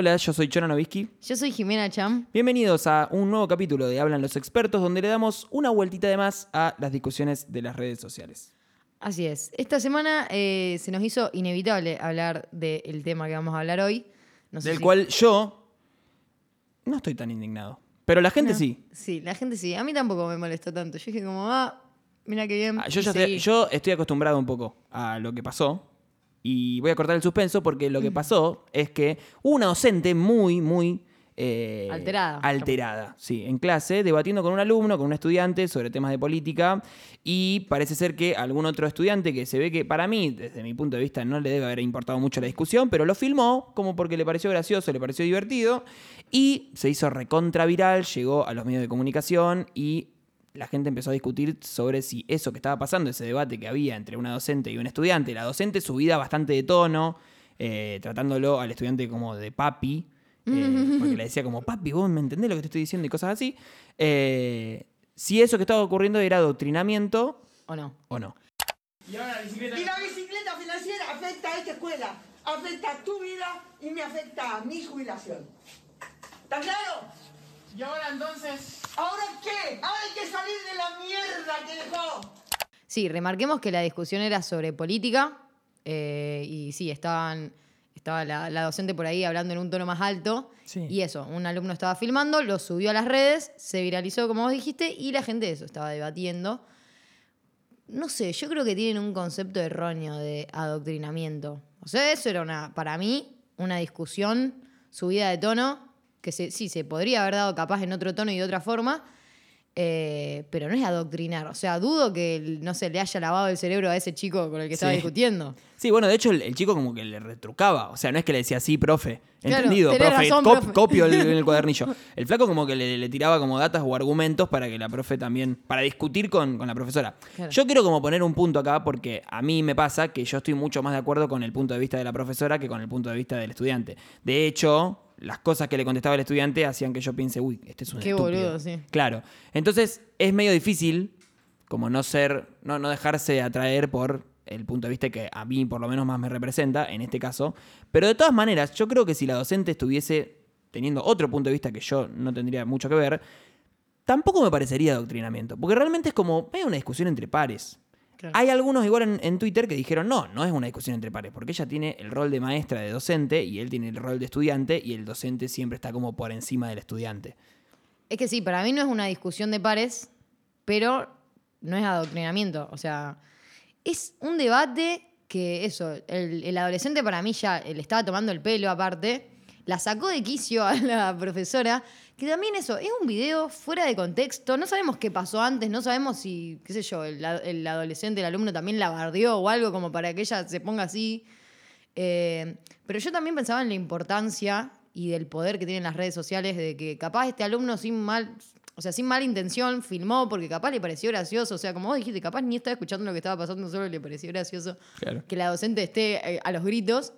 Hola, yo soy Chona Novisky. Yo soy Jimena Cham. Bienvenidos a un nuevo capítulo de Hablan los expertos, donde le damos una vueltita de más a las discusiones de las redes sociales. Así es. Esta semana eh, se nos hizo inevitable hablar del tema que vamos a hablar hoy. No sé del si- cual yo no estoy tan indignado. Pero la gente No. sí. Sí, la gente sí. A mí tampoco me molestó tanto. Yo dije como, ah, mira qué bien. Ah, Yo, ya estoy, yo estoy acostumbrado un poco a lo que pasó. Y voy a cortar el suspenso porque lo que pasó es que una docente muy, muy... eh, Alterada. Alterada, sí, en clase, debatiendo con un alumno, con un estudiante sobre temas de política. Y parece ser que algún otro estudiante que se ve que para mí, desde mi punto de vista, no le debe haber importado mucho la discusión, pero lo filmó como porque le pareció gracioso, le pareció divertido. Y se hizo recontra viral, llegó a los medios de comunicación y la gente empezó a discutir sobre si eso que estaba pasando, ese debate que había entre una docente y un estudiante, la docente subida bastante de tono, eh, tratándolo al estudiante como de papi, eh, porque le decía como, papi, vos me entendés lo que te estoy diciendo y cosas así, eh, si eso que estaba ocurriendo era adoctrinamiento ¿O no? o no. Y la bicicleta financiera afecta a esta escuela, afecta a tu vida y me afecta a mi jubilación. ¿Está claro? Y ahora entonces, ¿Ahora qué? Ahora hay que salir de la mierda que dejó. Sí, remarquemos que la discusión era sobre política. eh, y sí, estaban, estaba la, la docente por ahí hablando en un tono más alto. Sí. Y eso, un alumno estaba filmando, lo subió a las redes, se viralizó como vos dijiste, y la gente de eso estaba debatiendo. No sé, yo creo que tienen un concepto erróneo de adoctrinamiento. O sea, eso era una, para mí, una discusión subida de tono, que se- sí, se podría haber dado capaz en otro tono y de otra forma, eh, pero no es adoctrinar. O sea, dudo que, no sé, le haya lavado el cerebro a ese chico con el que estaba discutiendo. Sí, bueno, de hecho el, el chico como que le retrucaba, o sea, no es que le decía, sí, profe, Claro, entendido, profe, razón, cop- profe". copio el- en el cuadernillo. El flaco como que le, le tiraba como datas o argumentos para que la profe también, para discutir con, con la profesora. Claro. Yo quiero como poner un punto acá porque a mí me pasa que yo estoy mucho más de acuerdo con el punto de vista de la profesora que con el punto de vista del estudiante. De hecho, las cosas que le contestaba el estudiante hacían que yo piense, uy, este es un Qué estúpido. boludo, sí. Claro. Entonces es medio difícil como no ser, no, no dejarse atraer por el punto de vista que a mí por lo menos más me representa, en este caso. Pero de todas maneras, yo creo que si la docente estuviese teniendo otro punto de vista que yo no tendría mucho que ver, tampoco me parecería adoctrinamiento. Porque realmente es como, hay una discusión entre pares. Claro. Hay algunos igual en, en Twitter que dijeron, no, no es una discusión entre pares, porque ella tiene el rol de maestra de docente y él tiene el rol de estudiante y el docente siempre está como por encima del estudiante. Es que sí, para mí no es una discusión de pares, pero no es adoctrinamiento. O sea, es un debate que eso, el, el adolescente para mí ya le estaba tomando el pelo aparte, la sacó de quicio a la profesora, que también eso, es un video fuera de contexto, no sabemos qué pasó antes, no sabemos si, qué sé yo, el, el adolescente, el alumno también la bardeó o algo como para que ella se ponga así. Eh, pero yo también pensaba en la importancia y del poder que tienen las redes sociales de que capaz este alumno sin mal, o sea, sin mala intención filmó porque capaz le pareció gracioso, o sea, como vos dijiste, capaz ni estaba escuchando lo que estaba pasando, solo le pareció gracioso Claro. que la docente esté eh, a los gritos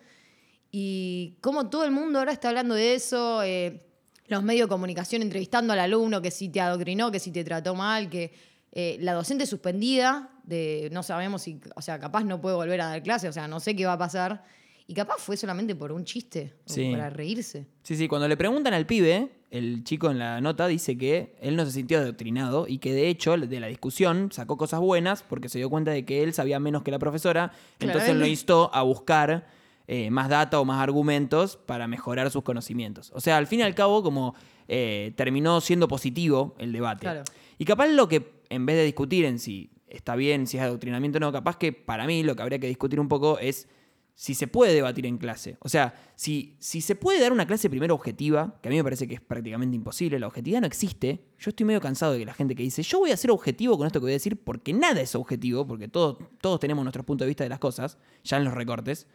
y cómo todo el mundo ahora está hablando de eso, eh, los medios de comunicación entrevistando al alumno que si te adoctrinó, que si te trató mal, que eh, la docente suspendida, de no sabemos si, o sea, capaz no puede volver a dar clase, o sea, no sé qué va a pasar. Y capaz fue solamente por un chiste, o Sí. para reírse. Sí, sí, cuando le preguntan al pibe, el chico en la nota dice que él no se sintió adoctrinado y que de hecho de la discusión sacó cosas buenas porque se dio cuenta de que él sabía menos que la profesora, entonces lo instó a buscar eh, más data o más argumentos para mejorar sus conocimientos. O sea, al fin y al cabo, como eh, terminó siendo positivo el debate. Claro. Y capaz lo que, en vez de discutir en si está bien, si es adoctrinamiento o no, capaz que para mí lo que habría que discutir un poco es si se puede debatir en clase. O sea, si, si se puede dar una clase primero objetiva, que a mí me parece que es prácticamente imposible, la objetividad no existe. Yo estoy medio cansado de que la gente que dice, yo voy a ser objetivo con esto que voy a decir, porque nada es objetivo, porque todos, todos tenemos nuestros puntos de vista de las cosas, ya en los recortes.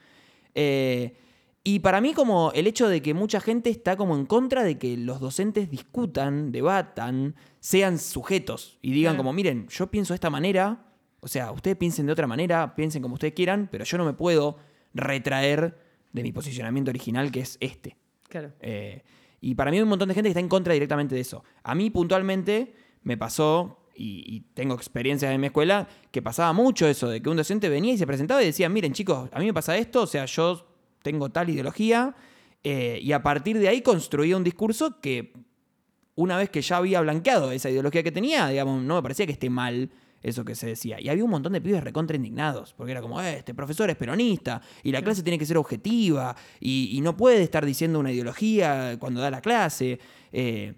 Eh, y para mí como el hecho de que mucha gente está como en contra de que los docentes discutan, debatan, sean sujetos y digan como, miren, yo pienso de esta manera, o sea, ustedes piensen de otra manera, piensen como ustedes quieran, pero yo no me puedo retraer de mi posicionamiento original que es este. Claro. Eh, y para mí hay un montón de gente que está en contra directamente de eso. A mí puntualmente me pasó, y, y tengo experiencias en mi escuela, que pasaba mucho eso, de que un docente venía y se presentaba y decía, miren chicos, a mí me pasa esto, o sea, yo tengo tal ideología Eh, y a partir de ahí construía un discurso que, una vez que ya había blanqueado esa ideología que tenía, digamos, no me parecía que esté mal eso que se decía. Y había un montón de pibes recontra indignados, porque era como, "Eh, este profesor es peronista, y la clase tiene que ser objetiva, y, y no puede estar diciendo una ideología cuando da la clase. Eh,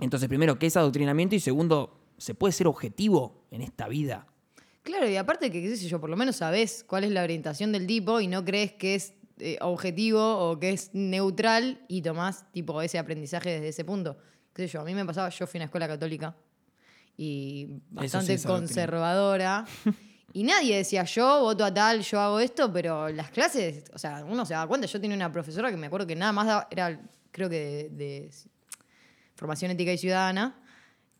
entonces, primero, ¿qué es adoctrinamiento? Y segundo, ¿se puede ser objetivo en esta vida? Claro, y aparte que, qué sé yo, por lo menos sabés cuál es la orientación del tipo y no crees que es eh, objetivo o que es neutral y tomás tipo ese aprendizaje desde ese punto. Qué sé yo, a mí me pasaba, yo fui a una escuela católica y bastante conservadora. Y nadie decía, yo voto a tal, yo hago esto, pero las clases, o sea, uno se da cuenta. Yo tenía una profesora que me acuerdo que nada más daba- era, creo que de, de formación ética y ciudadana,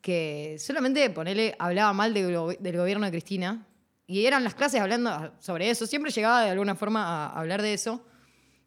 que solamente ponerle, hablaba mal del, go- del gobierno de Cristina. Y eran las clases hablando sobre eso. Siempre llegaba de alguna forma a hablar de eso.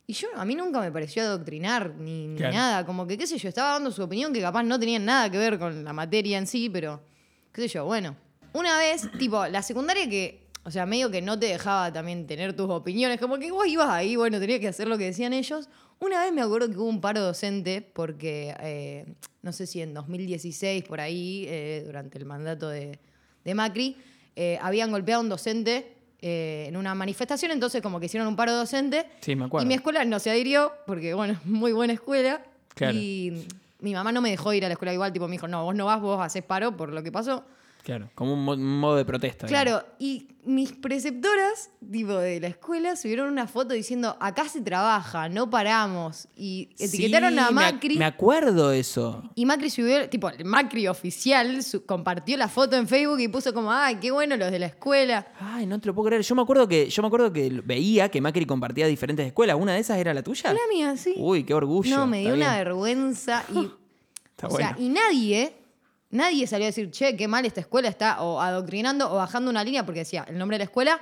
Y yo, a mí nunca me pareció adoctrinar ni, ni Claro. nada. Como que, qué sé yo, estaba dando su opinión que capaz no tenía nada que ver con la materia en sí, pero, qué sé yo, bueno. Una vez, tipo, la secundaria que, o sea, medio que no te dejaba también tener tus opiniones, como que vos ibas ahí, bueno, tenías que hacer lo que decían ellos. Una vez me acuerdo que hubo un paro docente porque, eh, no sé si en 2016, por ahí, eh, durante el mandato de, de Macri, eh, habían golpeado a un docente eh, en una manifestación, entonces como que hicieron un paro docente. Sí, me acuerdo. Y mi escuela no se adhirió, porque bueno, es muy buena escuela. Claro. Y mi mamá no me dejó ir a la escuela igual, tipo me dijo, no, vos no vas, vos haces paro por lo que pasó. Claro, como un, mo- un modo de protesta. digamos. Claro, y mis preceptoras, tipo de la escuela, subieron una foto diciendo, acá se trabaja, no paramos. Y etiquetaron Sí, a me ac- Macri. Me, acuerdo eso. Y Macri subió, tipo, el Macri oficial su- compartió la foto en Facebook y puso como, ay, qué bueno los de la escuela. Ay, no te lo puedo creer. Yo me acuerdo que, yo me acuerdo que veía que Macri compartía diferentes escuelas. ¿Una de esas era la tuya? La mía, sí. Uy, qué orgullo. No, me Está dio una bien. vergüenza y. Está o sea, y nadie, nadie salió a decir, che, qué mal esta escuela está o adoctrinando o bajando una línea porque decía, el nombre de la escuela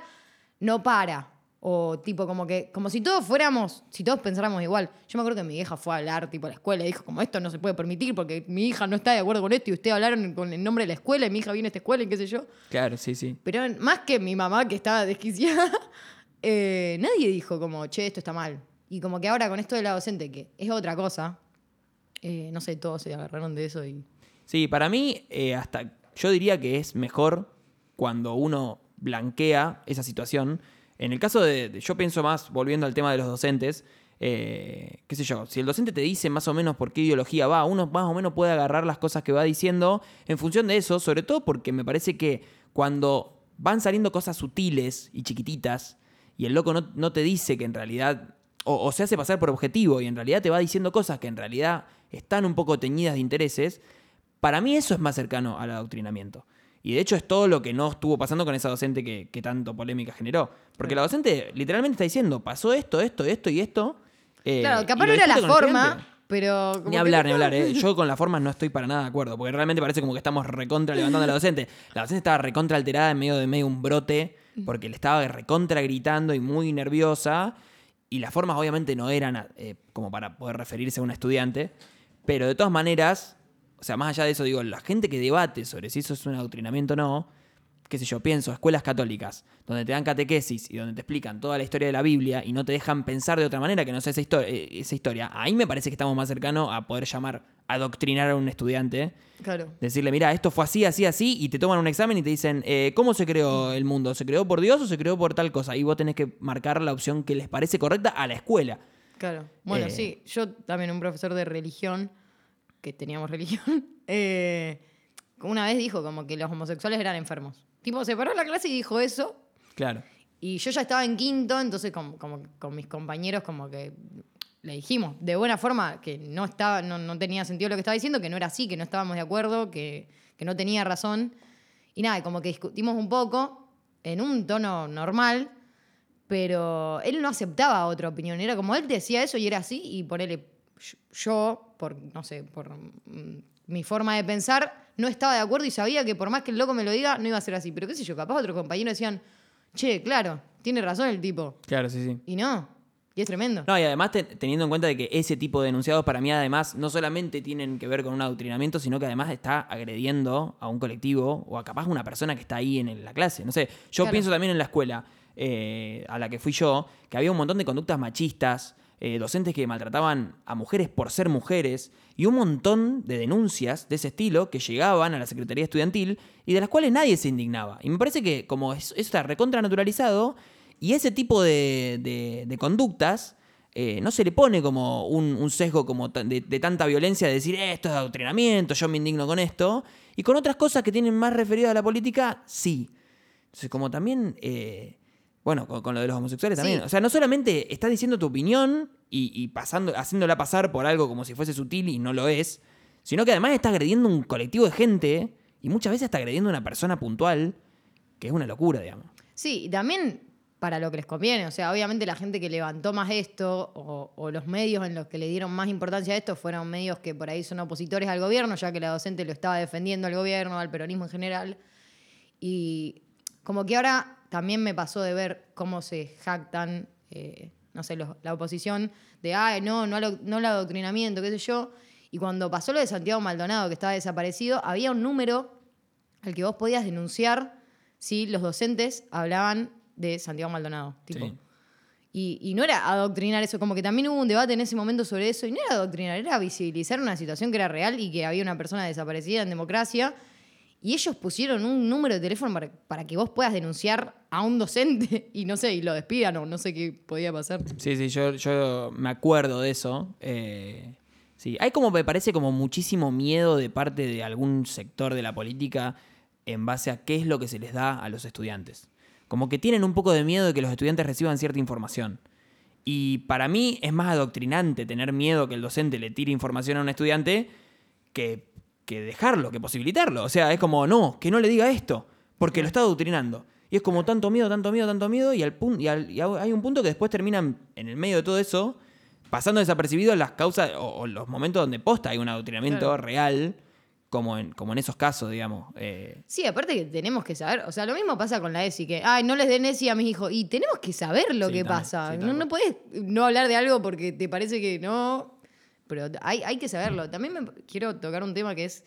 no para. O tipo, como que, como si todos fuéramos, si todos pensáramos igual. Yo me acuerdo que mi hija fue a hablar, tipo, a la escuela y dijo, como esto no se puede permitir porque mi hija no está de acuerdo con esto y ustedes hablaron con el nombre de la escuela y mi hija viene a esta escuela y qué sé yo. Claro, sí, sí. Pero más que mi mamá que estaba desquiciada, eh, nadie dijo como, che, esto está mal. Y como que ahora con esto de la docente, que es otra cosa, eh, no sé, todos se agarraron de eso y... Sí, para mí, eh, hasta yo diría que es mejor cuando uno blanquea esa situación. En el caso de, yo pienso más, volviendo al tema de los docentes, eh, qué sé yo, si el docente te dice más o menos por qué ideología va, uno más o menos puede agarrar las cosas que va diciendo en función de eso, sobre todo porque me parece que cuando van saliendo cosas sutiles y chiquititas, y el loco no, no te dice que en realidad, o se hace pasar por objetivo, y en realidad te va diciendo cosas que en realidad están un poco teñidas de intereses, para mí eso es más cercano al adoctrinamiento. Y de hecho es todo lo que no estuvo pasando con esa docente que, que tanto polémica generó. Porque la docente literalmente está diciendo, pasó esto, esto, esto y esto. eh, claro, capaz no era la forma, pero... como Ni que- hablar, ni hablar. eh. Yo con las formas no estoy para nada de acuerdo, porque realmente parece como que estamos recontra levantando a la docente. La docente estaba recontra alterada en medio de medio un brote, porque le estaba recontra gritando y muy nerviosa, y las formas obviamente no eran eh, como para poder referirse a un estudiante, pero de todas maneras, o sea, más allá de eso, digo, la gente que debate sobre si eso es un adoctrinamiento o no, qué sé yo, pienso, escuelas católicas, donde te dan catequesis y donde te explican toda la historia de la Biblia y no te dejan pensar de otra manera que no sea esa, eh, esa historia, ahí me parece que estamos más cercanos a poder llamar, adoctrinar a un estudiante, Claro. decirle, mira, esto fue así, así, así, y te toman un examen y te dicen, eh, ¿cómo se creó el mundo? ¿Se creó por Dios o se creó por tal cosa? Y vos tenés que marcar la opción que les parece correcta a la escuela. Claro. Bueno, Eh. sí, yo también un profesor de religión, que teníamos religión, eh, una vez dijo como que los homosexuales eran enfermos. Tipo, se paró la clase y dijo eso, Claro. Y yo ya estaba en quinto, entonces como, como con mis compañeros como que le dijimos de buena forma que no, estaba, no, no tenía sentido lo que estaba diciendo, que no era así, que no estábamos de acuerdo, que, que no tenía razón. Y nada, como que discutimos un poco en un tono normal, pero él no aceptaba otra opinión. Era como él decía eso y era así, y por él, yo, por, no sé, por mm, mi forma de pensar, no estaba de acuerdo y sabía que por más que el loco me lo diga, no iba a ser así. Pero qué sé yo, capaz otros compañeros decían, che, claro, tiene razón el tipo. Claro, sí, sí. Y no, y es tremendo. No, y además te- teniendo en cuenta de que ese tipo de enunciados para mí además no solamente tienen que ver con un adoctrinamiento, sino que además está agrediendo a un colectivo o a capaz una persona que está ahí en la clase. No sé, yo Claro. pienso también en la escuela eh, a la que fui yo, que había un montón de conductas machistas, eh, docentes que maltrataban a mujeres por ser mujeres, y un montón de denuncias de ese estilo que llegaban a la Secretaría Estudiantil y de las cuales nadie se indignaba. Y me parece que como es- eso está recontra naturalizado, y ese tipo de, conductas eh, no se le pone como un, sesgo como de, tanta violencia de decir "Eh, esto es adoctrinamiento, yo me indigno con esto, y con otras cosas que tienen más referido a la política, sí. Entonces, como también, bueno, con, con lo de los homosexuales también. Sí. O sea, no solamente estás diciendo tu opinión y, y pasando, haciéndola pasar por algo como si fuese sutil y no lo es, sino que además estás agrediendo un colectivo de gente y muchas veces está agrediendo a una persona puntual, que es una locura, digamos. Sí, y también para lo que les conviene. O sea, obviamente la gente que levantó más esto o, o los medios en los que le dieron más importancia a esto fueron medios que por ahí son opositores al gobierno, ya que la docente lo estaba defendiendo al gobierno, al peronismo en general. Y como que ahora también me pasó de ver cómo se jactan, eh, no sé, los- la oposición, de, ay, no, no, al- no el adoctrinamiento, qué sé yo. Y cuando pasó lo de Santiago Maldonado, que estaba desaparecido, había un número al que vos podías denunciar si los docentes hablaban de Santiago Maldonado. Tipo. Sí. Y, y no era adoctrinar eso, como que también hubo un debate en ese momento sobre eso, y no era adoctrinar, era visibilizar una situación que era real y que había una persona desaparecida en democracia. Y ellos pusieron un número de teléfono para, que vos puedas denunciar a un docente y no sé, y lo despidan o no sé qué podía pasar. Sí, sí, yo, yo me acuerdo de eso. Eh, sí, hay como, me parece, como muchísimo miedo de parte de algún sector de la política en base a qué es lo que se les da a los estudiantes. Como que tienen un poco de miedo de que los estudiantes reciban cierta información. Y para mí es más adoctrinante tener miedo que el docente le tire información a un estudiante que, que dejarlo, que posibilitarlo. O sea, es como, no, que no le diga esto, porque lo está adoctrinando. Y es como tanto miedo, tanto miedo, tanto miedo, y, al pun- y, al- y hay un punto que después terminan en el medio de todo eso, pasando desapercibidos las causas o, o los momentos donde posta hay un adoctrinamiento Claro. real, como en, como en esos casos, digamos. Eh, Sí, aparte que tenemos que saber, o sea, lo mismo pasa con la ESI, que, ay, no les den ESI a mis hijos, y tenemos que saber lo Sí, que también, pasa. sí, no, no puedes no hablar de algo porque te parece que no, pero hay, hay que saberlo. También me quiero tocar un tema que es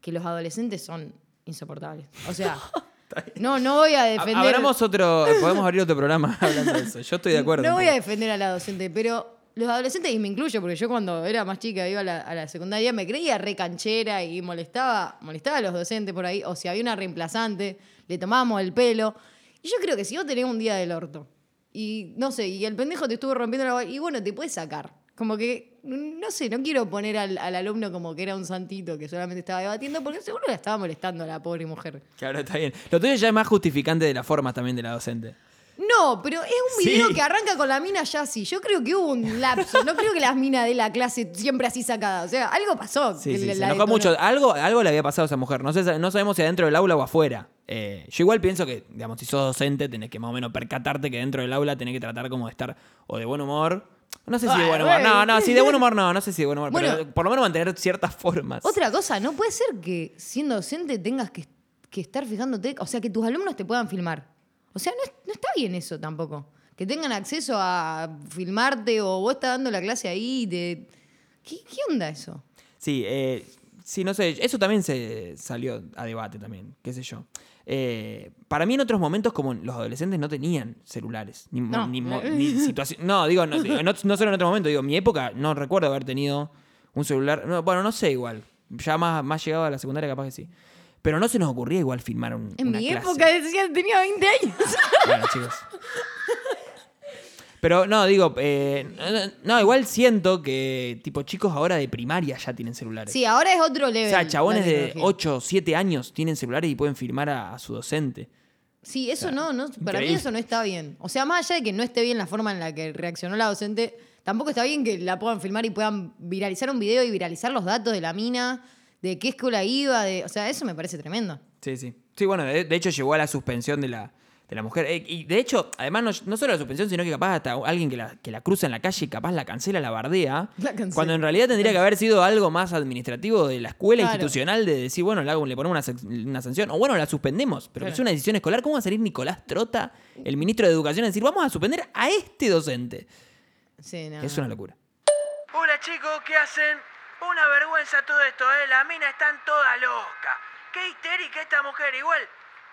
que los adolescentes son insoportables. O sea, no, no voy a defender... Abramos otro, podemos abrir otro programa hablando de eso. Yo estoy de acuerdo. No voy a defender a la docente, pero los adolescentes, y me incluyo, porque yo cuando era más chica iba a la, a la secundaria, me creía re canchera y molestaba, molestaba a los docentes por ahí, o si había una reemplazante, le tomábamos el pelo. Y yo creo que si vos tenés un día del orto, y no sé, y el pendejo te estuvo rompiendo la... Y bueno, te puedes sacar. Como que, no sé, no quiero poner al, al alumno como que era un santito que solamente estaba debatiendo, porque seguro la estaba molestando a la pobre mujer. Claro, está bien. Lo tuyo ya es más justificante de las formas también de la docente. No, pero es un Sí. video que arranca con la mina ya así. Yo creo que hubo un lapso. No creo que las minas de la clase siempre así sacadas. O sea, algo pasó. Sí, sí, la- se la enojó mucho. Algo, algo le había pasado a esa mujer. No, sé, no sabemos si adentro del aula o afuera. Eh, yo igual pienso que, digamos, si sos docente, tenés que más o menos percatarte que dentro del aula tenés que tratar como de estar o de buen humor. No sé si de buen humor. No, no, si de buen humor no, no sé si de buen humor. Bueno. pero por lo menos mantener ciertas formas. Otra cosa, no puede ser que siendo docente tengas que, que estar fijándote. O sea, que tus alumnos te puedan filmar. O sea, no, no está bien eso tampoco. Que tengan acceso a filmarte o vos estás dando la clase ahí y te. ¿Qué, qué onda eso? Sí, eh, sí, no sé, eso también se salió a debate también, qué sé yo. Eh, para mí en otros momentos como los adolescentes no tenían celulares, ni, No. ni, mo- ni situación... No, digo, no, digo, no, no solo en otro momento, digo, en mi época no recuerdo haber tenido un celular, no, bueno, no sé igual, ya más, más llegado a la secundaria capaz que sí. Pero no se nos ocurría igual filmar un, En una mi clase. época decían tenía 20 años. Bueno, chicos. Pero no, digo, eh, no, igual siento que tipo chicos ahora de primaria ya tienen celulares. Sí, ahora es otro level. O sea, chabones de tecnología. 8 o 7 años tienen celulares y pueden filmar a, a su docente. Sí, eso no, no, para mí eso no está bien. O sea, más allá de que no esté bien la forma en la que reaccionó la docente, tampoco está bien que la puedan filmar y puedan viralizar un video y viralizar los datos de la mina, de qué escuela iba, de, o sea, eso me parece tremendo. Sí, sí. Sí, bueno, de, de hecho llegó a la suspensión de la, de la mujer. Eh, y de hecho, además, no, no solo la suspensión, sino que capaz hasta alguien que la, que la cruza en la calle, capaz la cancela, la bardea. La cancela. Cuando en realidad tendría que haber sido algo más administrativo de la escuela Claro. institucional de decir, bueno, le, ponemos una, una sanción. O bueno, la suspendemos. Pero que es una decisión escolar. ¿Cómo va a salir Nicolás Trota, el ministro de Educación, a decir, vamos a suspender a este docente? Sí, no, Es una locura. Hola chicos, ¿qué hacen? Una vergüenza todo esto, ¿eh? Las minas están todas locas. Qué histérica esta mujer, igual.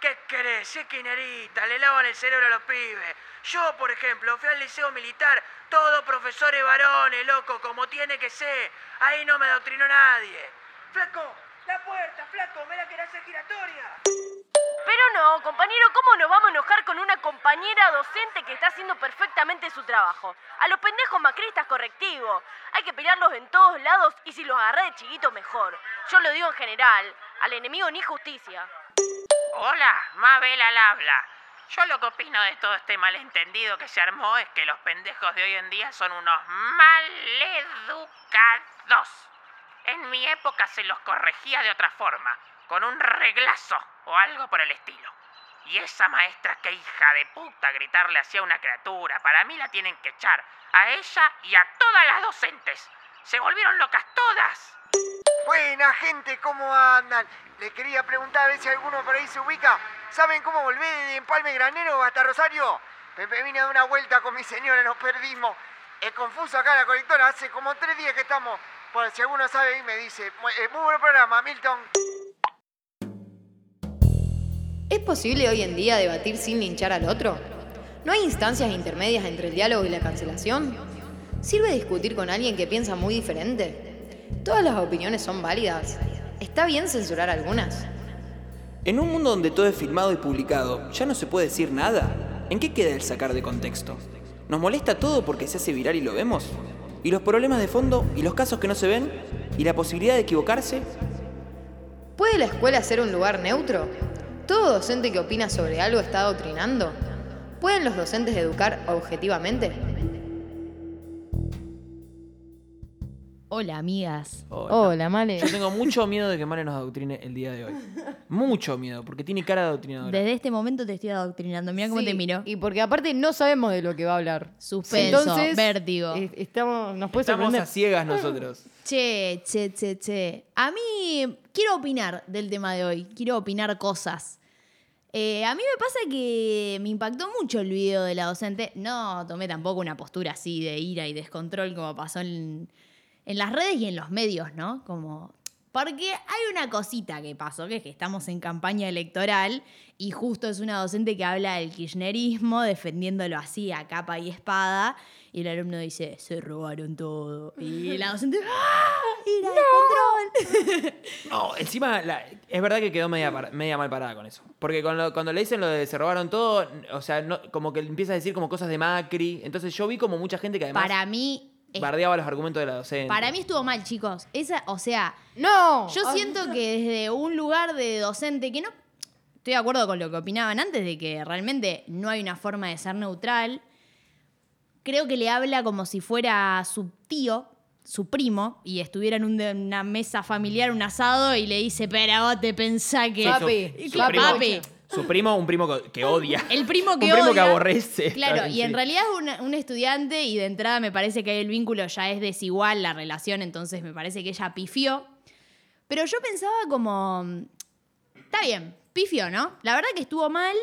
¿Qué querés? Si es kirchnerista, le lavan el cerebro a los pibes. Yo, por ejemplo, fui al liceo militar, todo profesores varones, loco, como tiene que ser. Ahí no me adoctrinó nadie. Flaco, la puerta, flaco, me la querés giratoria. Pero no, compañero, ¿cómo nos vamos a enojar con una compañera docente que está haciendo perfectamente su trabajo? A los pendejos macristas correctivo. Hay que pelearlos en todos lados y si los agarré de chiquito mejor. Yo lo digo en general, al enemigo ni justicia. Hola, Mabel al habla. Yo lo que opino de todo este malentendido que se armó es que los pendejos de hoy en día son unos maleducados. En mi época se los corregía de otra forma, con un reglazo o algo por el estilo. Y esa maestra que hija de puta gritarle hacia una criatura, para mí la tienen que echar, a ella y a todas las docentes. Se volvieron locas todas. Buena gente, ¿cómo andan? Les quería preguntar a ver si alguno por ahí se ubica. ¿Saben cómo volví de Empalme Granero hasta Rosario? Me vine a dar una vuelta con mi señora, nos perdimos. Es confuso acá la colectora, hace como tres días que estamos. Bueno, si alguno sabe ahí me dice. Mu- eh, Muy buen programa, Milton. ¿Es posible hoy en día debatir sin linchar al otro? ¿No hay instancias intermedias entre el diálogo y la cancelación? ¿Sirve discutir con alguien que piensa muy diferente? ¿Todas las opiniones son válidas? ¿Está bien censurar algunas? En un mundo donde todo es filmado y publicado, ¿ya no se puede decir nada? ¿En qué queda el sacar de contexto? ¿Nos molesta todo porque se hace viral y lo vemos? ¿Y los problemas de fondo? ¿Y los casos que no se ven? ¿Y la posibilidad de equivocarse? ¿Puede la escuela ser un lugar neutro? ¿Todo docente que opina sobre algo está adoctrinando? ¿Pueden los docentes educar objetivamente? Hola, amigas. Hola. Male. Yo tengo mucho miedo de que Male nos adoctrine el día de hoy. Mucho miedo, porque tiene cara de adoctrinadora. Desde este momento te estoy adoctrinando. Mira cómo Sí, te miro. Y porque aparte no sabemos de lo que va a hablar. Suspenso, vértigo. eh, estamos, nos puede Estamos sorprender. a ciegas nosotros. Che, che, che, che. A mí quiero opinar del tema de hoy. Quiero opinar cosas. Eh, a mí me pasa que me impactó mucho el video de la docente. No tomé tampoco una postura así de ira y descontrol como pasó en, en las redes y en los medios, ¿no? Como. Porque hay una cosita que pasó, que es que estamos en campaña electoral y justo es una docente que habla del kirchnerismo, defendiéndolo así a capa y espada, y el alumno dice, se robaron todo. Y la docente, ¡ah! ¡Ira de control! No, encima la- es verdad que quedó media, media mal parada con eso. Porque cuando, cuando le dicen lo de se robaron todo, o sea, no- como que empieza a decir como cosas de Macri. Entonces yo vi como mucha gente que además Para mí, es- bardeaba los argumentos de la docente. para mí estuvo mal, chicos. Esa, o sea, ¡No! Yo Ay, siento que desde un lugar de docente que no. Estoy de acuerdo con lo que opinaban antes de que realmente no hay una forma de ser neutral. Creo que le habla como si fuera su tío, su primo, y estuviera en un de- una mesa familiar, un asado, y le dice, pero vos te pensás que. Papi, papi. Su primo, un primo que odia. El primo que Un primo que odia. aborrece. Claro, y en realidad es una- un estudiante y de entrada me parece que el vínculo ya es desigual, la relación, entonces me parece que ella pifió. Pero yo pensaba como, está bien, pifió, ¿no? La verdad que estuvo mal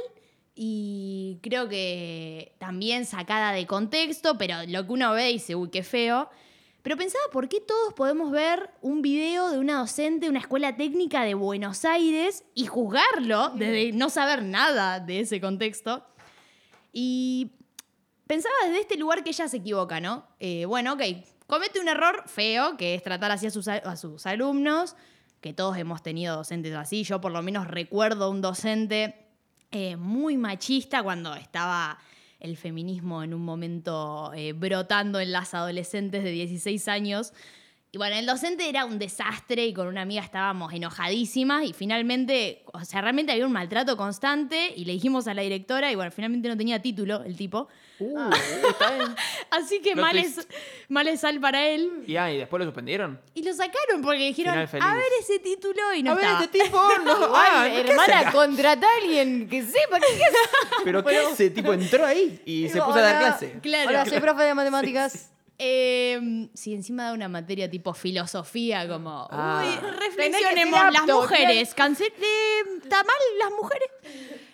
y creo que también sacada de contexto, pero lo que uno ve dice, uy, qué feo. Pero pensaba, ¿por qué todos podemos ver un video de una docente de una escuela técnica de Buenos Aires y juzgarlo desde no saber nada de ese contexto? Y pensaba desde este lugar que ella se equivoca, ¿no? Eh, bueno, ok, comete un error feo, que es tratar así a sus, a- a sus alumnos, que todos hemos tenido docentes así. Yo por lo menos recuerdo un docente eh, muy machista cuando estaba el feminismo en un momento eh, brotando en las adolescentes de 16 años. Y bueno, el docente era un desastre y con una amiga estábamos enojadísimas y finalmente, o sea, realmente había un maltrato constante y le dijimos a la directora y bueno, finalmente no tenía título el tipo. Uh, bien. Así que mal es, mal es sal para él. Y, ah, ¿y después lo suspendieron. Y lo sacaron porque dijeron, a ver ese título y no a ver, estaba. este tipo no. Igual, ah, ¿qué hace hermana, contrata a alguien que sepa qué es. Pero ¿qué hace? Tipo, entró ahí y se puso a dar clase. Claro. Hola, soy profe de matemáticas. Eh, si encima da una materia tipo filosofía, como, Ah. uy, reflexionemos, las apto, mujeres, cancel, ¿está mal las mujeres?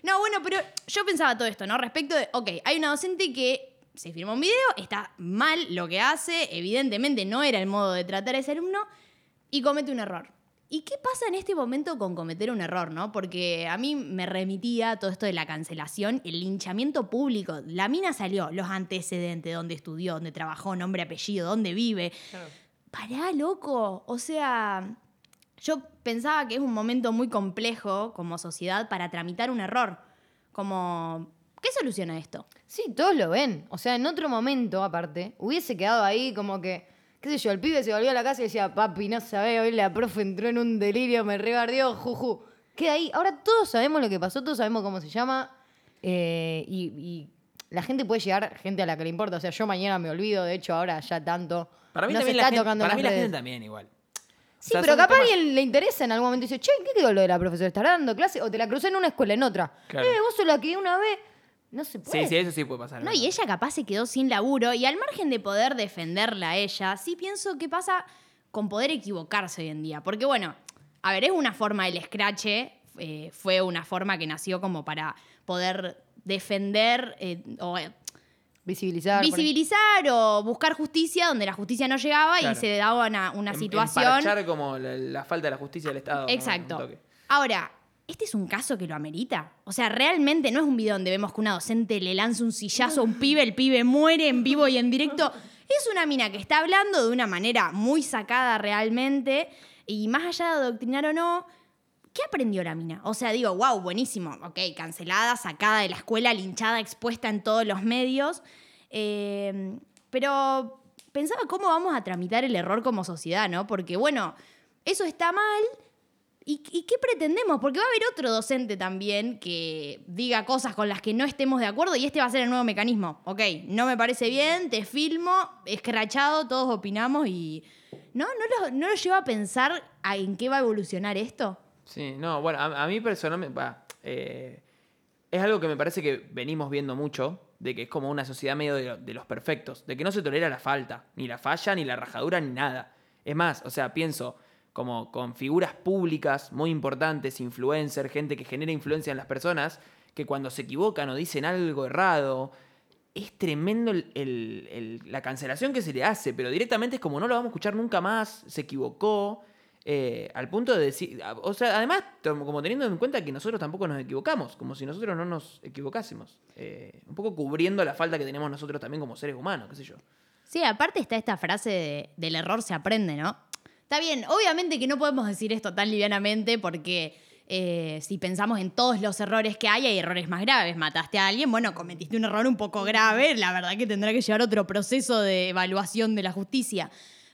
No, bueno, pero yo pensaba todo esto, ¿no? Respecto de, ok, hay una docente que se firmó un video, está mal lo que hace, evidentemente no era el modo de tratar a ese alumno, y comete un error. ¿Y qué pasa en este momento con cometer un error, no? Porque a mí me remitía todo esto de la cancelación, el linchamiento público. La mina salió, los antecedentes, dónde estudió, dónde trabajó, nombre, apellido, dónde vive. Pará, loco. O sea, yo pensaba que es un momento muy complejo como sociedad para tramitar un error. Como, ¿qué soluciona esto? Sí, todos lo ven. O sea, en otro momento, aparte, hubiese quedado ahí como que, qué sé yo, el pibe se volvió a la casa y decía, papi, no sabe, hoy la profe entró en un delirio, me rebardeó, juju. Queda ahí. Ahora todos sabemos lo que pasó, todos sabemos cómo se llama. eh, y, y la gente puede llegar, gente a la que le importa. O sea, yo mañana me olvido, de hecho, ahora ya tanto. Para mí no se también está la gente, tocando en para mí la redes. gente también igual. Sí, O sea, pero capaz temas- alguien le interesa en algún momento y dice, che, ¿qué quedó lo de la profesora? ¿Estará dando clase? O te la crucé en una escuela, en otra. Claro. Eh, vos sos la que una vez. No se puede. Sí, sí, eso sí puede pasar. No, y ella capaz se quedó sin laburo y al margen de poder defenderla a ella, sí pienso que pasa con poder equivocarse hoy en día. Porque bueno, a ver, es una forma del scratch, eh, fue una forma que nació como para poder defender eh, o eh, Visibilizar. visibilizar o buscar justicia donde la justicia no llegaba Claro. y se daba una, una Em- situación. emparchar como la, la falta de la justicia del Estado. Exacto. Un toque. Ahora, ¿este es un caso que lo amerita? O sea, realmente no es un video donde vemos que una docente le lanza un sillazo a un pibe, el pibe muere en vivo y en directo. Es una mina que está hablando de una manera muy sacada realmente y más allá de adoctrinar o no, ¿qué aprendió la mina? O sea, digo, wow, buenísimo, ok, cancelada, sacada de la escuela, linchada, expuesta en todos los medios. Eh, pero pensaba cómo vamos a tramitar el error como sociedad, ¿no? Porque, bueno, eso está mal. ¿Y, qué pretendemos? Porque va a haber otro docente también que diga cosas con las que no estemos de acuerdo y este va a ser el nuevo mecanismo. Ok, no me parece bien, te filmo, escrachado, todos opinamos y... ¿No? ¿No lo, no lo lleva a pensar en qué va a evolucionar esto? Sí, no, bueno, a, mí personalmente, eh, es algo que me parece que venimos viendo mucho, de que es como una sociedad medio de los perfectos, de que no se tolera la falta, ni la falla, ni la rajadura, ni nada. Es más, o sea, pienso como con figuras públicas muy importantes, influencers, gente que genera influencia en las personas, que cuando se equivocan o dicen algo errado, es tremendo la cancelación que se le hace, pero directamente es como no lo vamos a escuchar nunca más, se equivocó, eh, al punto de decir, o sea, además, como teniendo en cuenta que nosotros tampoco nos equivocamos, como si nosotros no nos equivocásemos, eh, un poco cubriendo la falta que tenemos nosotros también como seres humanos, qué sé yo. Sí, aparte está esta frase de, del error se aprende, ¿no? Está bien, obviamente que no podemos decir esto tan livianamente porque eh, si pensamos en todos los errores que hay, hay errores más graves. Mataste a alguien, bueno, cometiste un error un poco grave, la verdad que tendrá que llevar otro proceso de evaluación de la justicia.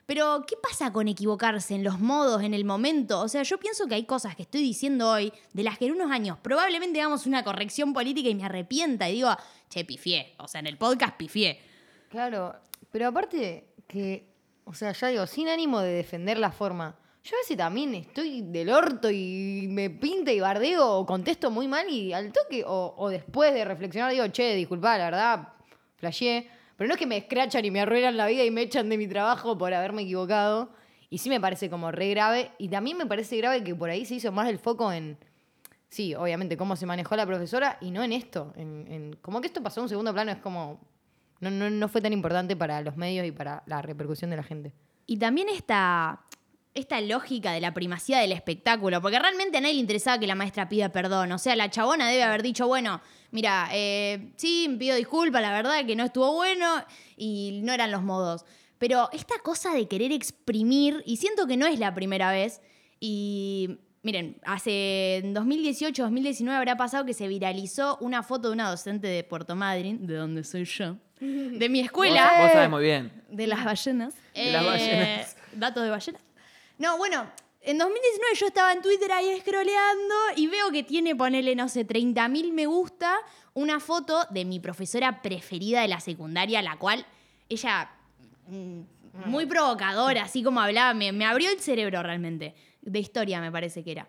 Pero, ¿qué pasa con equivocarse en los modos, en el momento? O sea, yo pienso que hay cosas que estoy diciendo hoy, de las que en unos años probablemente hagamos una corrección política y me arrepienta y digo, che, pifié. O sea, en el podcast pifié. Claro, pero aparte que, o sea, ya digo, sin ánimo de defender la forma, yo a veces también estoy del orto y me pinta y bardeo o contesto muy mal y al toque, o, después de reflexionar digo, che, disculpa, la verdad, flasheé, pero no es que me escrachan y me arruinan la vida y me echan de mi trabajo por haberme equivocado, y sí me parece como re grave, y también me parece grave que por ahí se hizo más el foco en... Sí, obviamente, cómo se manejó la profesora y no en esto. En, en- como que esto pasó a un segundo plano, es como. No, no, no fue tan importante para los medios y para la repercusión de la gente. Y también esta, esta lógica de la primacía del espectáculo, porque realmente a nadie le interesaba que la maestra pida perdón. O sea, la chabona debe haber dicho, bueno, mira, eh, sí, me pido disculpas, la verdad que no estuvo bueno y no eran los modos. Pero esta cosa de querer exprimir, y siento que no es la primera vez, y miren, hace en 2018, 2019 habrá pasado que se viralizó una foto de una docente de Puerto Madryn, de donde soy yo, de mi escuela. Vos, vos sabés muy bien. De las ballenas. De las ballenas. Datos de ballenas. No, bueno, en 2019 yo estaba en Twitter ahí scrolleando y veo que tiene, ponele, no sé, 30.000 me gusta, una foto de mi profesora preferida de la secundaria, la cual ella, mm, muy provocadora, así como hablaba, me, me abrió el cerebro realmente, de historia me parece que era.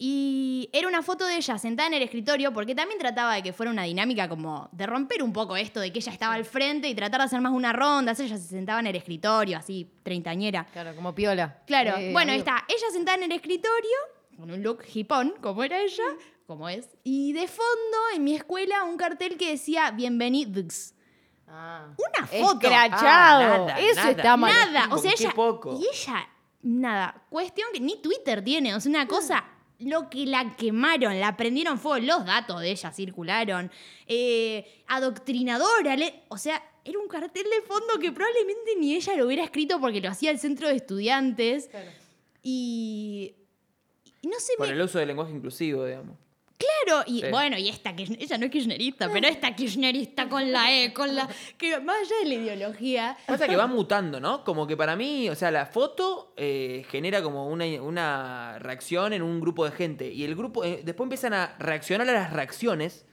Y era una foto de ella sentada en el escritorio, porque también trataba de que fuera una dinámica como de romper un poco esto de que ella estaba al frente y tratar de hacer más una ronda. Ella se sentaba en el escritorio, así, treintañera. Claro, como piola. Claro, Eh, bueno, ahí está. Ella sentada en el escritorio, con un look hipón, como era ella, como es. Y de fondo, en mi escuela, un cartel que decía Bienvenidos. Ah. Una foto. Escrachado. Ah, nada, Eso nada. está mal. Nada. O sea, ella. poco. Y ella nada, cuestión que ni Twitter tiene, o sea, una cosa, lo que la quemaron, la prendieron fuego, los datos de ella circularon, eh, adoctrinadora, le- o sea, era un cartel de fondo que probablemente ni ella lo hubiera escrito porque lo hacía el centro de estudiantes. Y, y no sé, Por me- el uso del lenguaje inclusivo, digamos. Claro, y Sí. bueno, y esta, kirchner- ella no es kirchnerista, pero esta kirchnerista con la E, con la... que más allá de la ideología... Pasa que va mutando, ¿no? Como que para mí, o sea, la foto eh, genera como una, una reacción en un grupo de gente. Y el grupo, eh, después empiezan a reaccionar a las reacciones.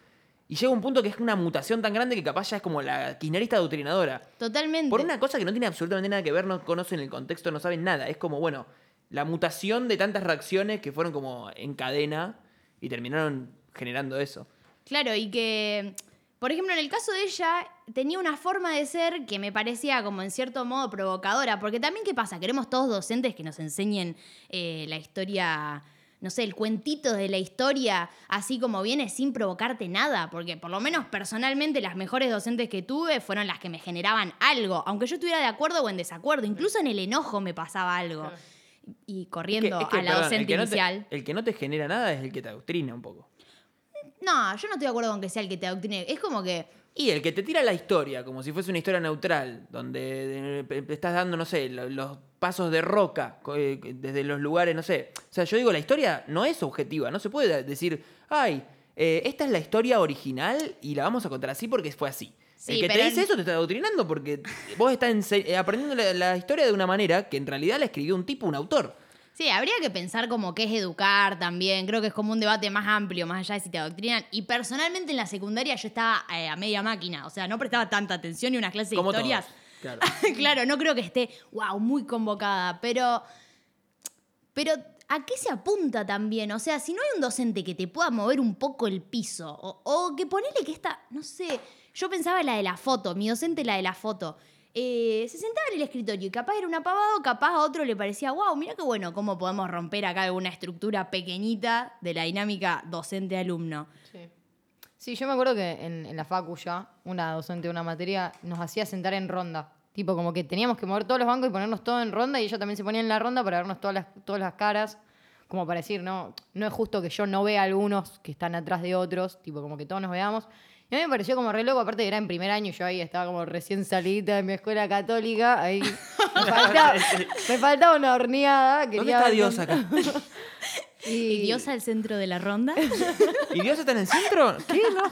Y llega un punto que es una mutación tan grande que capaz ya es como la kirchnerista adoctrinadora. Totalmente. Por una cosa que no tiene absolutamente nada que ver, no conocen el contexto, no saben nada. Es como, bueno, la mutación de tantas reacciones que fueron como en cadena y terminaron generando eso. Claro, y que, por ejemplo, en el caso de ella, tenía una forma de ser que me parecía como en cierto modo provocadora, porque también, ¿qué pasa? Queremos todos docentes que nos enseñen eh, la historia, no sé, el cuentito de la historia, así como viene, sin provocarte nada, porque por lo menos personalmente las mejores docentes que tuve fueron las que me generaban algo, aunque yo estuviera de acuerdo o en desacuerdo, incluso en el enojo me pasaba algo. Y Es que- corriendo es que, a la perdón, el docente que no te- inicial. el que no te genera nada es el que te adoctrina un poco. No, yo no estoy de acuerdo con que sea el que te adoctrine. Es como que Y el que te tira la historia, como si fuese una historia neutral, donde eh, te estás dando, no sé, lo- los pasos de roca, eh, desde los lugares, no sé. O sea, yo digo, la historia no es objetiva, no se puede decir, ay, eh, esta es la historia original y la vamos a contar así porque fue así. Sí, el que te dice eso te está adoctrinando porque vos estás eh, aprendiendo la, la historia de una manera que en realidad la escribió un tipo, un autor. Sí, habría que pensar como qué es educar también. Creo que es como un debate más amplio, más allá de si te adoctrinan. Y personalmente en la secundaria yo estaba eh, a media máquina. O sea, no prestaba tanta atención y una clase de Como historias. todos, claro. claro, no creo que esté, wow, muy convocada. Pero. Pero. ¿A qué se apunta también? O sea, si no hay un docente que te pueda mover un poco el piso, o, o que ponele que esta, no sé, yo pensaba en la de la foto, mi docente la de la foto, eh, se sentaba en el escritorio y capaz era un apagado, capaz a otro le parecía, wow, mira qué bueno cómo podemos romper acá alguna estructura pequeñita de la dinámica docente-alumno. Sí, yo me acuerdo que en, la facu ya, una docente de una materia nos hacía sentar en ronda. Tipo, como que teníamos que mover todos los bancos y ponernos todos en ronda y ella también se ponía en la ronda para vernos todas las, todas las caras. Como para decir, no, no es justo que yo no vea a algunos que están atrás de otros, tipo, como que todos nos veamos. Y a mí me pareció como re loco, aparte que era en primer año y yo ahí estaba como recién salida de mi escuela católica, ahí me faltaba, me faltaba una horneada. ¿Dónde está Dios acá? ¿Y Dios al centro de la ronda? ¿Y Dios está en el centro? ¿Qué? No,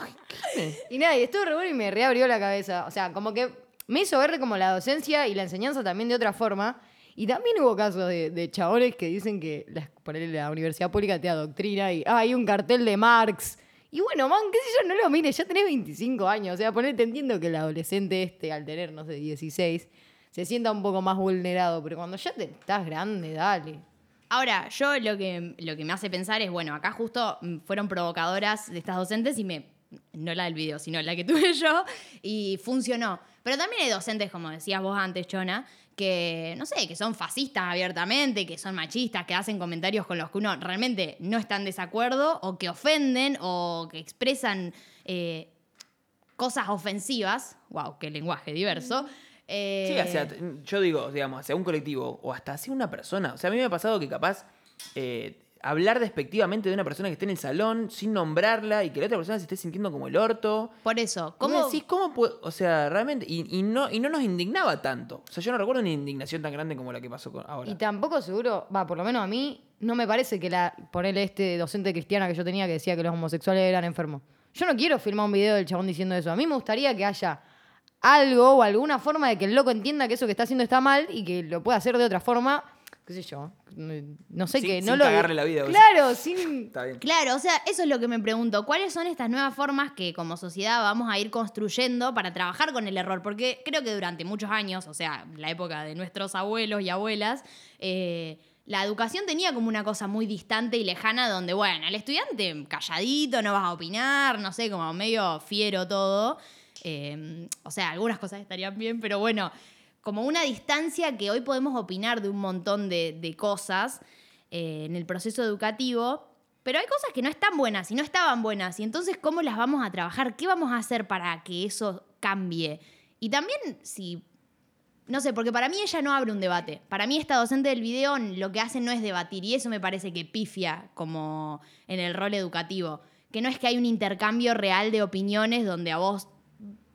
¿qué? Y nada, y estuvo re bueno y me reabrió la cabeza. O sea, como que me hizo ver como la docencia y la enseñanza también de otra forma. Y también hubo casos de, de chabones que dicen que la universidad pública te adoctrina y ah, hay un cartel de Marx. Y bueno, man, qué sé yo, no lo mires, ya tenés 25 años. O sea, ponete, entiendo que el adolescente este, al tener, no sé, 16, se sienta un poco más vulnerado. Pero cuando ya estás grande, dale. Ahora, yo lo que, lo que me hace pensar es, bueno, acá justo mm, fueron provocadoras de estas docentes y me. No la del video, sino la que tuve yo, y funcionó. Pero también hay docentes, como decías vos antes, Chona, que, no sé, que son fascistas abiertamente, que son machistas, que hacen comentarios con los que uno realmente no está en desacuerdo, o que ofenden, o que expresan eh, cosas ofensivas. ¡Wow! ¡Qué lenguaje diverso! Eh, Sí, hacia, yo digo, digamos, hacia un colectivo o hasta hacia una persona. O sea, a mí me ha pasado que capaz eh, hablar despectivamente de una persona que esté en el salón sin nombrarla y que la otra persona se esté sintiendo como el orto. Por eso, ¿Cómo ¿cómo, decís? ¿Cómo puede- O sea, realmente. Y, y no, y no nos indignaba tanto. O sea, yo no recuerdo una indignación tan grande como la que pasó con ahora. Y tampoco seguro, va, por lo menos a mí, no me parece que la, ponerle este docente cristiana que yo tenía que decía que los homosexuales eran enfermos. Yo no quiero filmar un video del chabón diciendo eso. A mí me gustaría que haya algo o alguna forma de que el loco entienda que eso que está haciendo está mal y que lo pueda hacer de otra forma, qué sé yo. No, sé Sin- qué, no sin lo cagarle la vida, vos Claro, sin Está bien. Claro, o sea, eso es lo que me pregunto. ¿Cuáles son estas nuevas formas que como sociedad vamos a ir construyendo para trabajar con el error? Porque creo que durante muchos años, o sea, la época de nuestros abuelos y abuelas, eh, la educación tenía como una cosa muy distante y lejana donde, bueno, el estudiante calladito, no vas a opinar, no sé, como medio fiero todo. Eh, o sea, algunas cosas estarían bien, pero bueno, como una distancia que hoy podemos opinar de un montón de, cosas eh, en el proceso educativo, pero hay cosas que no están buenas y no estaban buenas. Y entonces, ¿cómo las vamos a trabajar? ¿Qué vamos a hacer para que eso cambie? Y también, si no sé, porque para mí ella no abre un debate. Para mí esta docente del video lo que hace no es debatir y eso me parece que pifia como en el rol educativo. Que no es que hay un intercambio real de opiniones donde a vos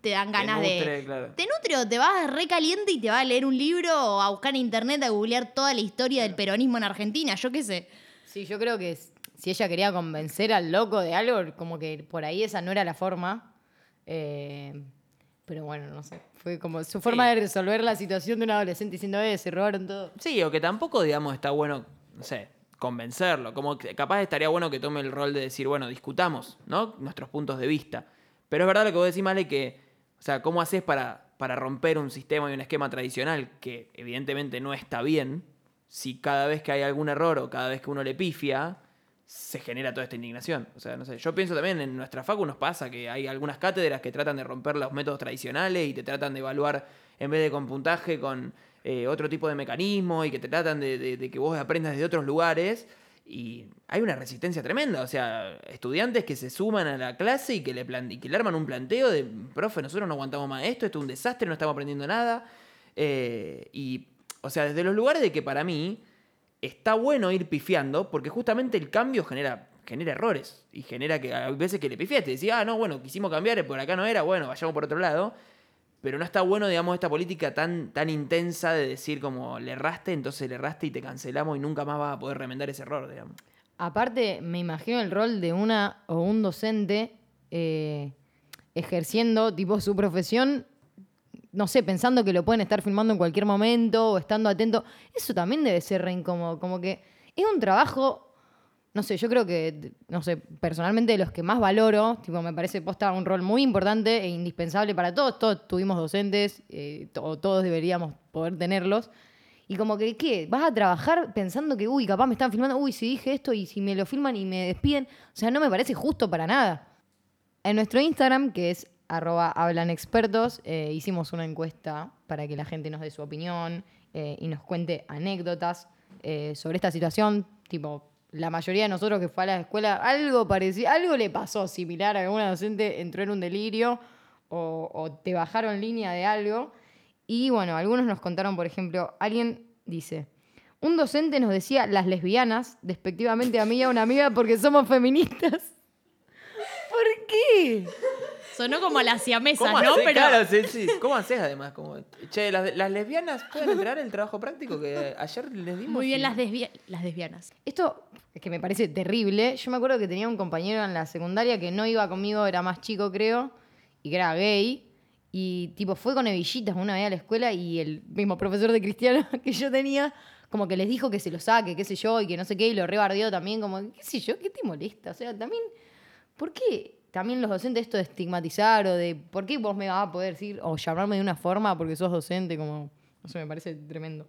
te dan ganas nutre, de... claro. Te nutre o te vas re caliente y te vas a leer un libro o a buscar en internet, a googlear toda la historia del peronismo en Argentina, yo qué sé. Sí, yo creo que si ella quería convencer al loco de algo, como que por ahí esa no era la forma. Eh, pero bueno, no sé. Fue como su forma de resolver la situación de un adolescente diciendo, eh, se robaron todo. Sí, o que tampoco, digamos, está bueno, no sé, convencerlo. Como que capaz estaría bueno que tome el rol de decir, bueno, discutamos, ¿no? Nuestros puntos de vista. Pero es verdad lo que vos decís, Male, que, o sea, ¿cómo haces para, para romper un sistema y un esquema tradicional que evidentemente no está bien si cada vez que hay algún error o cada vez que uno le pifia, se genera toda esta indignación. O sea, no sé, yo pienso también en nuestra facu nos pasa que hay algunas cátedras que tratan de romper los métodos tradicionales y te tratan de evaluar en vez de con puntaje con eh, otro tipo de mecanismo y que te tratan de, de- de que vos aprendas de otros lugares. Y hay una resistencia tremenda, o sea, estudiantes que se suman a la clase y que le, plan- y que le arman un planteo de, profe, nosotros no aguantamos más esto, esto es un desastre, no estamos aprendiendo nada. Eh, y, o sea, desde los lugares de que para mí está bueno ir pifiando, porque justamente el cambio genera, genera errores. Y genera que hay veces que le pifiaste. Decís, ah, no, bueno, quisimos cambiar, por acá no era, bueno, vayamos por otro lado. Pero no está bueno, digamos, esta política tan, tan intensa de decir como le erraste, entonces le erraste y te cancelamos y nunca más vas a poder remendar ese error, digamos. Aparte, me imagino el rol de una o un docente eh, ejerciendo tipo su profesión, no sé, pensando que lo pueden estar filmando en cualquier momento o estando atento. Eso también debe ser re incómodo. Como que es un trabajo, no sé, yo creo que, no sé, personalmente los que más valoro, tipo, me parece posta un rol muy importante e indispensable para todos. Todos tuvimos docentes, eh, todos deberíamos poder tenerlos. Y como que, ¿qué? Vas a trabajar pensando que, uy, capaz me están filmando, uy, si dije esto y si me lo filman y me despiden. O sea, no me parece justo para nada. En nuestro Instagram, que es arroba hablan expertos, eh, hicimos una encuesta para que la gente nos dé su opinión eh, y nos cuente anécdotas eh, sobre esta situación. Tipo, la mayoría de nosotros que fue a la escuela, algo parecido, algo le pasó similar a alguna docente, entró en un delirio o, o te bajaron línea de algo. Y bueno, algunos nos contaron, por ejemplo, alguien dice, un docente nos decía las lesbianas, despectivamente a mí y a una amiga, porque somos feministas. ¿Por qué? Sonó como la siamesa, ¿Cómo ¿no? hacés? Pero Claro, sí, sí. ¿Cómo haces además? Como, che, las, las lesbianas pueden entregar el trabajo práctico que ayer les dimos. muy bien y- las, desvia- las lesbianas. Esto es que me parece terrible. Yo me acuerdo que tenía un compañero en la secundaria que no iba conmigo, era más chico, creo, y que era gay. Y tipo, fue con hebillitas una vez a la escuela y el mismo profesor de cristiano que yo tenía, como que les dijo que se lo saque, qué sé yo, y que no sé qué, y lo rebardeó también, como, qué sé yo, ¿qué te molesta? O sea, también, ¿por qué también los docentes esto de estigmatizar o de, ¿por qué vos me vas a poder decir o llamarme de una forma porque sos docente? Como, sé, me parece tremendo.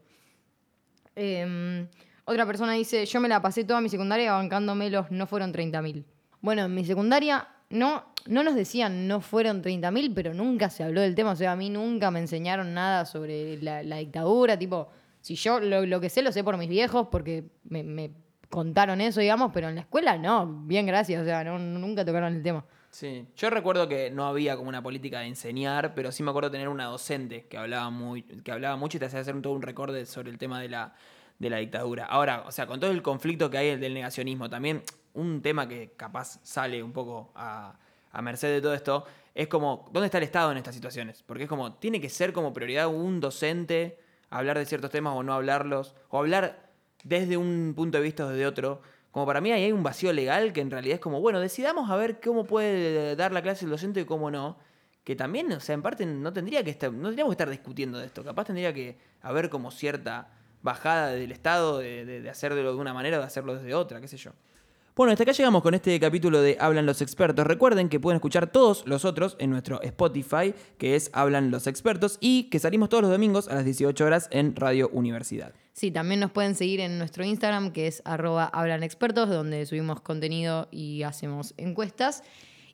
Eh, otra persona dice, yo me la pasé toda mi secundaria bancándome los no fueron 30.000. Bueno, en mi secundaria no, no nos decían no fueron 30.000, pero nunca se habló del tema. O sea, a mí nunca me enseñaron nada sobre la, dictadura. Tipo, si yo lo, lo que sé lo sé por mis viejos porque me, me contaron eso, digamos, pero en la escuela no. Bien, gracias. O sea, no- nunca tocaron el tema. Sí, yo recuerdo que no había como una política de enseñar, pero sí me acuerdo tener una docente que hablaba muy, que hablaba mucho y te hacía hacer un- todo un recorde sobre el tema de la, de la dictadura. Ahora, o sea, con todo el conflicto que hay del negacionismo, también un tema que capaz sale un poco a, a merced de todo esto, es como, ¿dónde está el Estado en estas situaciones? Porque es como, tiene que ser como prioridad un docente hablar de ciertos temas o no hablarlos, o hablar desde un punto de vista o desde otro. Como para mí ahí hay un vacío legal que en realidad es como, bueno, decidamos a ver cómo puede dar la clase el docente y cómo no. Que también, o sea, en parte no tendría que estar, no tendríamos que estar discutiendo de esto. Capaz tendría que haber como cierta bajada del Estado de, de, de hacerlo de una manera o de hacerlo desde otra, qué sé yo. Bueno, hasta acá llegamos con este capítulo de Hablan los expertos. Recuerden que pueden escuchar todos los otros en nuestro Spotify, que es Hablan los expertos, y que salimos todos los domingos a las 18 horas en Radio Universidad. Sí, también nos pueden seguir en nuestro Instagram, que es arroba hablan expertos, donde subimos contenido y hacemos encuestas.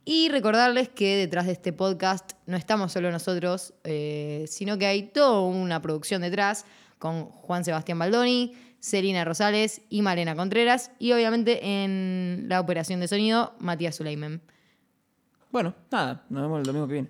Y recordarles que detrás de este podcast no estamos solo nosotros, eh, sino que hay toda una producción detrás con Juan Sebastián Baldoni, Celina Rosales y Malena Contreras. Y obviamente en la operación de sonido, Matías Suleiman. Bueno, nada, nos vemos el domingo que viene.